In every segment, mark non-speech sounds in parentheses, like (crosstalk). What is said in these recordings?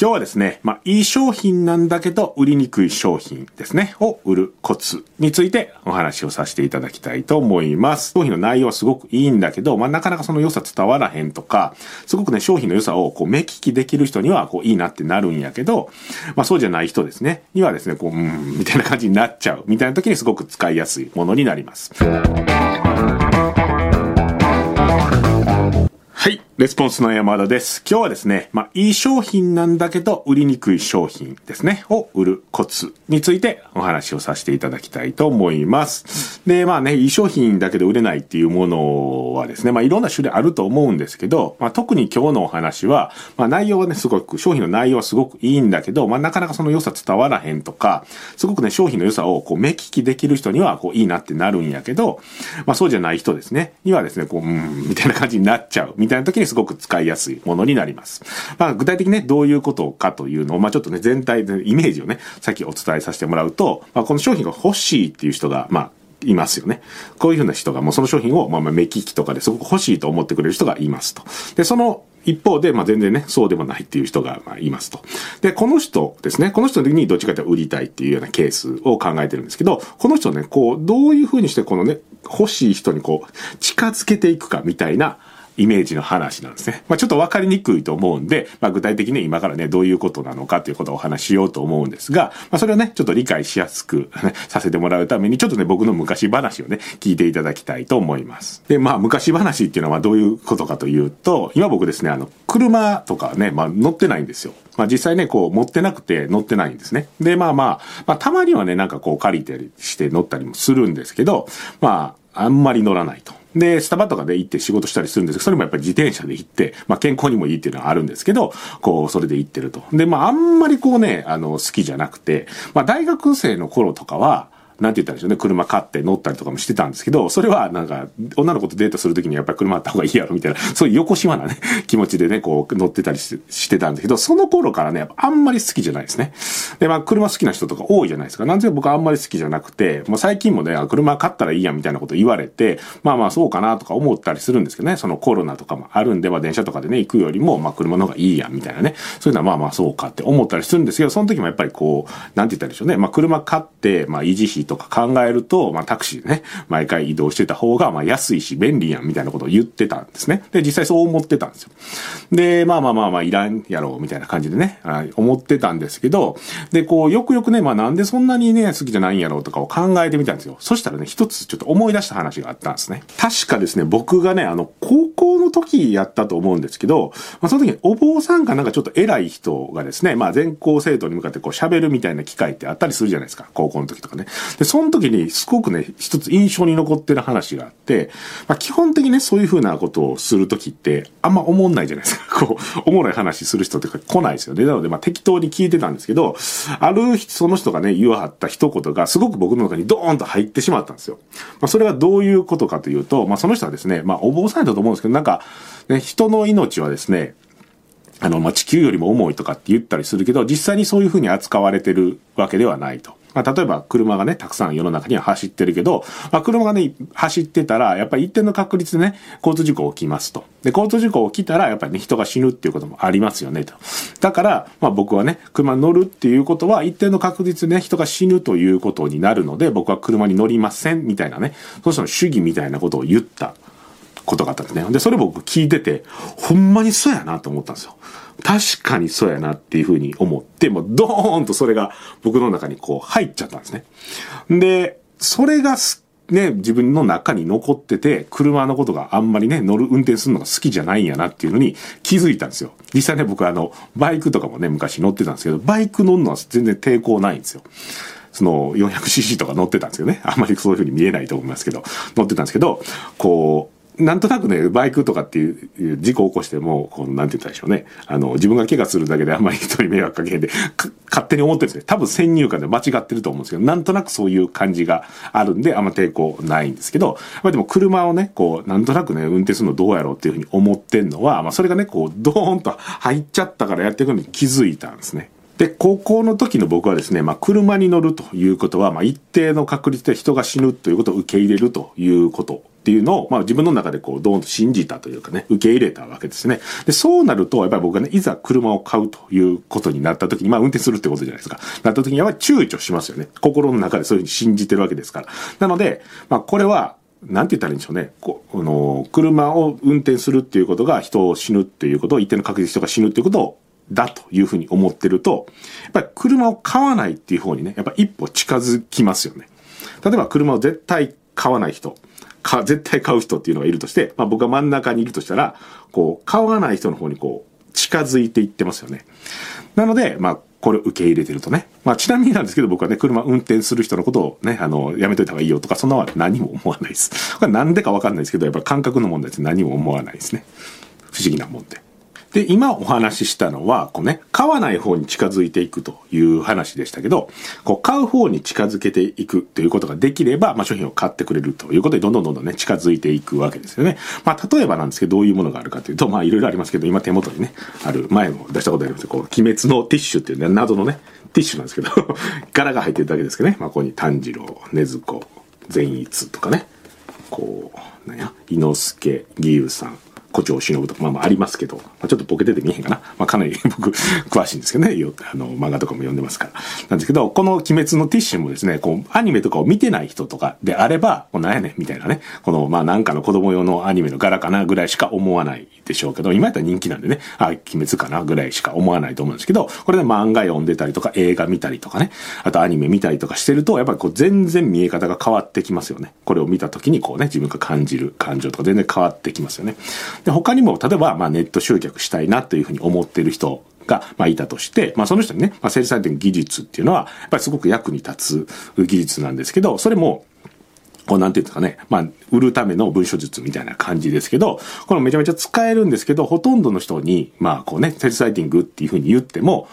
今日はですね、まあ、いい商品なんだけど、売りにくい商品ですね、を売るコツについてお話をさせていただきたいと思います。商品の内容はすごくいいんだけど、まあ、なかなかその良さ伝わらへんとか、すごくね、商品の良さをこう目利きできる人には、こう、いいなってなるんやけど、まあ、そうじゃない人ですね、にはですね、こう、うん、みたいな感じになっちゃう、みたいな時にすごく使いやすいものになります。はい。レスポンスの山田です。今日はですね、まあ、いい商品なんだけど、売りにくい商品ですね、を売るコツについてお話をさせていただきたいと思います。で、まあね、いい商品だけど売れないっていうものはですね、まあ、いろんな種類あると思うんですけど、まあ、特に今日のお話は、まあ、内容はね、すごく、商品の内容はすごくいいんだけど、まあ、なかなかその良さ伝わらへんとか、すごくね、商品の良さをこう目利きできる人には、こう、いいなってなるんやけど、まあ、そうじゃない人ですね、にはですね、こう、うん、みたいな感じになっちゃう、みたいな時にすごく使いやすいものになります。まあ、具体的にね、どういうことかというのを、まあ、ちょっとね、全体でイメージをね、さっきお伝えさせてもらうと、まあ、この商品が欲しいっていう人が、まあ、いますよね。こういうふうな人がもうその商品を、まあ、目利きとかですごく欲しいと思ってくれる人がいますと。で、その一方で、まあ、全然ね、そうでもないっていう人が、まあ、いますと。で、この人ですね、この人の時にどっちかというと売りたいっていうようなケースを考えてるんですけど、この人ね、こう、どういうふうにしてこのね、欲しい人にこう、近づけていくかみたいな、イメージの話なんですね。まあ、ちょっとわかりにくいと思うんで、まあ、具体的に今からね、どういうことなのかということをお話ししようと思うんですが、まあ、それをね、ちょっと理解しやすく、ね、させてもらうために、ちょっとね、僕の昔話をね、聞いていただきたいと思います。で、まあ、昔話っていうのはどういうことかというと、今僕ですね、あの、車とかね、まあ、乗ってないんですよ。まあ実際ね、こう持ってなくて乗ってないんですね。で、まあまあ、まあたまにはね、なんかこう借りたりして乗ったりもするんですけど、まあ、あんまり乗らないと。で、スタバとかで行って仕事したりするんですけど、それもやっぱり自転車で行って、まあ健康にもいいっていうのはあるんですけど、こう、それで行ってると。で、まああんまりこうね、あの、好きじゃなくて、まあ大学生の頃とかは、なんて言ったんでしょうね、車買って乗ったりとかもしてたんですけど、それはなんか、女の子とデートするときにやっぱり車あった方がいいやろみたいな、そういう横島なね、(laughs) 気持ちでね、こう乗ってたりしてたんですけど、その頃からね、あんまり好きじゃないですね。で、まあ車好きな人とか多いじゃないですか。なんで僕あんまり好きじゃなくて、もう最近もね、車買ったらいいやみたいなこと言われて、まあまあそうかなとか思ったりするんですけどね、そのコロナとかもあるんで、まあ電車とかでね、行くよりも、まあ車の方がいいやみたいなね、そういうのはまあまあそうかって思ったりするんですけど、その時もやっぱりこう、なんて言ったらいいでしょうね、まあ車買って、まあ維持費とか考えると、まあタクシーでね、毎回移動してた方が、まあ安いし便利やんみたいなことを言ってたんですね。で、実際そう思ってたんですよ。で、まあまあまあまあいらんやろうみたいな感じでね、思ってたんですけど、で、こう、よくよくね、まあなんでそんなにね、好きじゃないんやろうとかを考えてみたんですよ。そしたらね、一つちょっと思い出した話があったんですね。確かですね、僕がね、あの、高校の時やったと思うんですけど、まあその時にお坊さんかなんかちょっと偉い人がですね、まあ全校生徒に向かってこう喋るみたいな機会ってあったりするじゃないですか。高校の時とかね。で、その時にすごくね、一つ印象に残ってる話があって、まあ基本的にね、そういうふうなことをする時って、あんま思んないじゃないですか。(laughs) こう、おもろい話する人ってか来ないですよね。なので、まあ適当に聞いてたんですけど、あるその人がね、言わはった一言がすごく僕の中にドーンと入ってしまったんですよ。まあそれはどういうことかというと、まあその人はですね、まあお坊さんだと思うんですけど、なんか、ね、人の命はですね、あの、まあ、地球よりも重いとかって言ったりするけど、実際にそういうふうに扱われてるわけではないと。まあ、例えば車がね、たくさん世の中には走ってるけど、まあ、車がね、走ってたら、やっぱり一定の確率でね、交通事故起きますと。で、交通事故起きたら、やっぱりね、人が死ぬっていうこともありますよね、と。だから、まあ僕はね、車に乗るっていうことは、一定の確率でね、人が死ぬということになるので、僕は車に乗りません、みたいなね、そしたら主義みたいなことを言ったことがあったんですね。で、それ僕聞いてて、ほんまにそうやなと思ったんですよ。確かにそうやなっていうふうに思って、もうドーンとそれが僕の中にこう入っちゃったんですね。で、それがね、自分の中に残ってて、車のことがあんまりね、乗る、運転するのが好きじゃないんやなっていうのに気づいたんですよ。実際ね、僕あの、バイクとかもね、昔乗ってたんですけど、バイク乗るのは全然抵抗ないんですよ。その 400cc とか乗ってたんですよね。あんまりそういう風に見えないと思いますけど、乗ってたんですけど、こう、なんとなくね、バイクとかっていう事故を起こしても、この、なんて言ったでしょうね。あの、自分が怪我するだけであんまり人に迷惑かけへんで、勝手に思ってるんですね。多分先入観で間違ってると思うんですけど、なんとなくそういう感じがあるんで、あんま抵抗ないんですけど、まあでも車をね、こう、なんとなくね、運転するのどうやろうっていうふうに思ってんのは、まあそれがね、こう、ドーンと入っちゃったからやっていくのに気づいたんですね。で、高校の時の僕はですね、まあ、車に乗るということは、まあ、一定の確率で人が死ぬということを受け入れるということっていうのを、まあ、自分の中でこう、どんと信じたというかね、受け入れたわけですね。で、そうなると、やっぱり僕がね、いざ車を買うということになった時に、まあ、運転するってことじゃないですか。なった時にやっぱり躊躇しますよね。心の中でそういうふうに信じてるわけですから。なので、まあ、これは、なんて言ったらいいんでしょうね。こあの、車を運転するっていうことが人を死ぬっていうことを、一定の確率人が死ぬっていうことをだというふうに思ってると、やっぱり車を買わないっていう方にね、やっぱ一歩近づきますよね。例えば車を絶対買わない人、か、絶対買う人っていうのがいるとして、まあ僕が真ん中にいるとしたら、こう、買わない人の方にこう、近づいていってますよね。なので、まあ、これを受け入れてるとね。まあ、ちなみになんですけど、僕はね、車運転する人のことをね、あの、やめといた方がいいよとか、そんなは何も思わないです。これなんでかわかんないですけど、やっぱ感覚の問題って何も思わないですね。不思議なもんで。で、今お話ししたのは、こうね、買わない方に近づいていくという話でしたけど、こう、買う方に近づけていくということができれば、まあ、商品を買ってくれるということで、どんどんどんどんね、近づいていくわけですよね。まあ、例えばなんですけど、どういうものがあるかというと、まあ、いろいろありますけど、今手元にね、ある、前も出したことありますこう、鬼滅のティッシュっていうね、謎のね、ティッシュなんですけど (laughs) 柄が入ってるだけですけどね、まあ、ここに炭治郎、禰豆子、善逸とかね、こう、なんや、伊之助、義勇さん、胡蝶忍とか、まあまあありますけど、まあ、ちょっとボケてて見えへんかな。まあかなり (laughs) 僕、詳しいんですけどね。あの、漫画とかも読んでますから。なんですけど、この鬼滅のティッシュもですね、こう、アニメとかを見てない人とかであれば、もうなんやねん、みたいなね。この、まあなんかの子供用のアニメの柄かなぐらいしか思わないでしょうけど、今やったら人気なんでね、あ、鬼滅かなぐらいしか思わないと思うんですけど、これで漫画読んでたりとか、映画見たりとかね、あとアニメ見たりとかしてると、やっぱりこう全然見え方が変わってきますよね。これを見た時にこうね、自分が感じる感情とか全然変わってきますよね。で、他にも、例えば、まあネット集客したいなというふうに思ってる人が、まあ、いたとして、まあ、その人にね、まあ、セールサイティング技術っていうのは、やっぱりすごく役に立つ技術なんですけど、それも、こうなんていうんですかね。まあ、売るための文書術みたいな感じですけど、これめちゃめちゃ使えるんですけど、ほとんどの人に、まあ、こうね、セルサイティングっていうふうに言っても、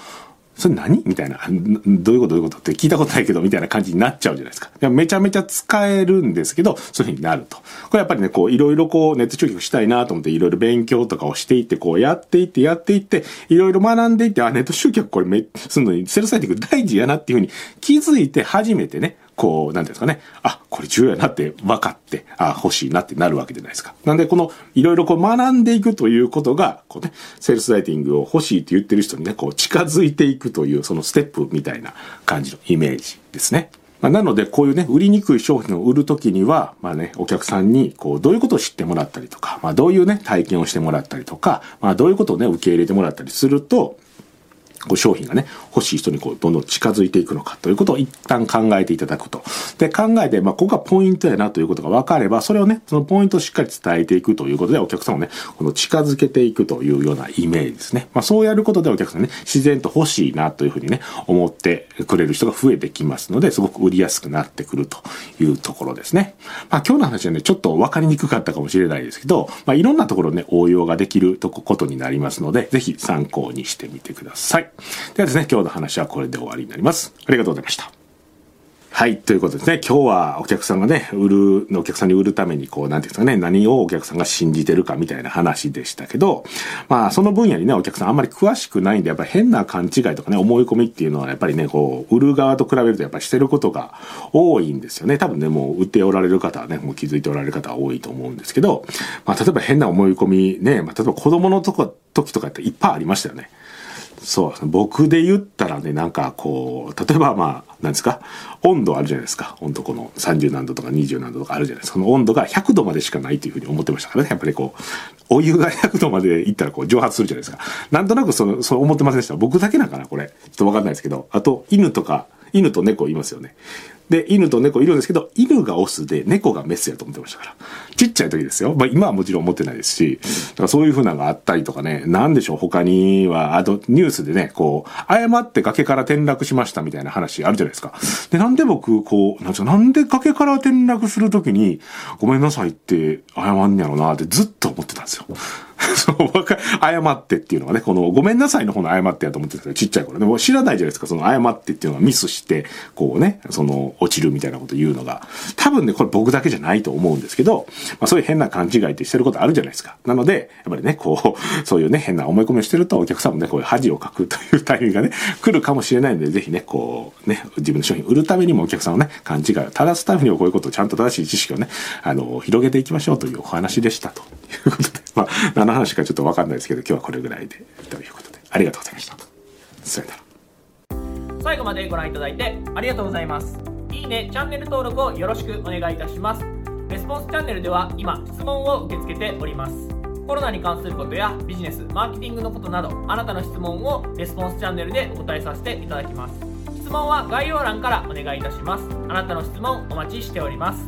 それ何？みたいな。どういうこと？どういうこと？って聞いたことないけど、みたいな感じになっちゃうじゃないですか。めちゃめちゃ使えるんですけど、そういうふうになると。これやっぱりね、こう、いろいろこう、ネット集客したいなと思って、いろいろ勉強とかをしていって、こう、やっていって、やっていって、いろいろ学んでいって、あ、ネット集客これめ、すんのに、セルサイティング大事やなっていうふうに気づいて初めてね、こう、なんていうんですかね。あ、これ重要やなって分かって、あ、欲しいなってなるわけじゃないですか。なんで、この、いろいろこう学んでいくということが、こうね、セールスライティングを欲しいって言ってる人にね、こう近づいていくという、そのステップみたいな感じのイメージですね。まあ、なので、こういうね、売りにくい商品を売るときには、まあね、お客さんに、こう、どういうことを知ってもらったりとか、まあ、どういうね、体験をしてもらったりとか、まあ、どういうことをね、受け入れてもらったりすると、こう商品がね、欲しい人にこう、どんどん近づいていくのかということを一旦考えていただくと。で、考えて、まあ、ここがポイントやなということが分かれば、それをね、そのポイントをしっかり伝えていくということで、お客さんをね、この近づけていくというようなイメージですね。まあ、そうやることでお客さんね、自然と欲しいなというふうにね、思ってくれる人が増えてきますので、すごく売りやすくなってくるというところですね。まあ、今日の話はね、ちょっと分かりにくかったかもしれないですけど、まあ、いろんなところね、応用ができるとことになりますので、ぜひ参考にしてみてください。ではですね、今日の話はこれで終わりになります。ありがとうございました。はい。ということですね。今日はお客さんがね、売る、お客さんに売るために、こう、なんていうんですかね、何をお客さんが信じてるかみたいな話でしたけど、まあ、その分野にね、お客さんあんまり詳しくないんで、やっぱり変な勘違いとかね、思い込みっていうのは、やっぱりね、こう、売る側と比べるとやっぱりしてることが多いんですよね。多分ね、もう売っておられる方はね、もう気づいておられる方は多いと思うんですけど、まあ、例えば変な思い込みね、まあ、例えば子供のとこ、時とかっていっぱいありましたよね。そうですね。僕で言ったらね、なんかこう、例えばまあ、なんですか、温度あるじゃないですか。温度この30何度とか20何度とかあるじゃないですか。その温度が100度までしかないというふうに思ってましたからね。やっぱりこう、お湯が100度までいったらこう蒸発するじゃないですか。なんとなくその、そう思ってませんでした？僕だけなんかな、これ。ちょっとわかんないですけど。あと、犬とか、犬と猫いますよね。で、犬と猫いるんですけど、犬がオスで猫がメスやと思ってましたから。ちっちゃい時ですよ。まあ今はもちろん思ってないですし、だからそういう風なのがあったりとかね、なんでしょう、他には、あとニュースでね、こう、誤って崖から転落しましたみたいな話あるじゃないですか。で、なんで僕、こう、なんですか、なんで崖から転落するときに、ごめんなさいって謝んねやろなってずっと思ってたんですよ。そう、わか、謝ってっていうのはね、この、ごめんなさいの方の謝ってやと思ってたけど、ちっちゃい頃ね、もう知らないじゃないですか、その謝ってっていうのはミスして、こうね、その、落ちるみたいなこと言うのが。多分ね、これ僕だけじゃないと思うんですけど、まあそういう変な勘違いってしてることあるじゃないですか。なので、やっぱりね、こう、そういうね、変な思い込みをしてると、お客さんもね、こういう恥をかくというタイミングがね、来るかもしれないので、ぜひね、こう、ね、自分の商品売るためにもお客さんのね、勘違いを正すためにもこういうことをちゃんと正しい知識をね、あの、広げていきましょうというお話でしたということで、まあ、何の話かちょっとわかんないですけど、今日はこれぐらいで、ということで、ありがとうございました。それでは。最後までご覧いただいてありがとうございます。いいね、チャンネル登録をよろしくお願いいたします。レスポンスチャンネルでは今、質問を受け付けております。コロナに関することやビジネス、マーケティングのことなど、あなたの質問をレスポンスチャンネルでお答えさせていただきます。質問は概要欄からお願いいたします。あなたの質問お待ちしております。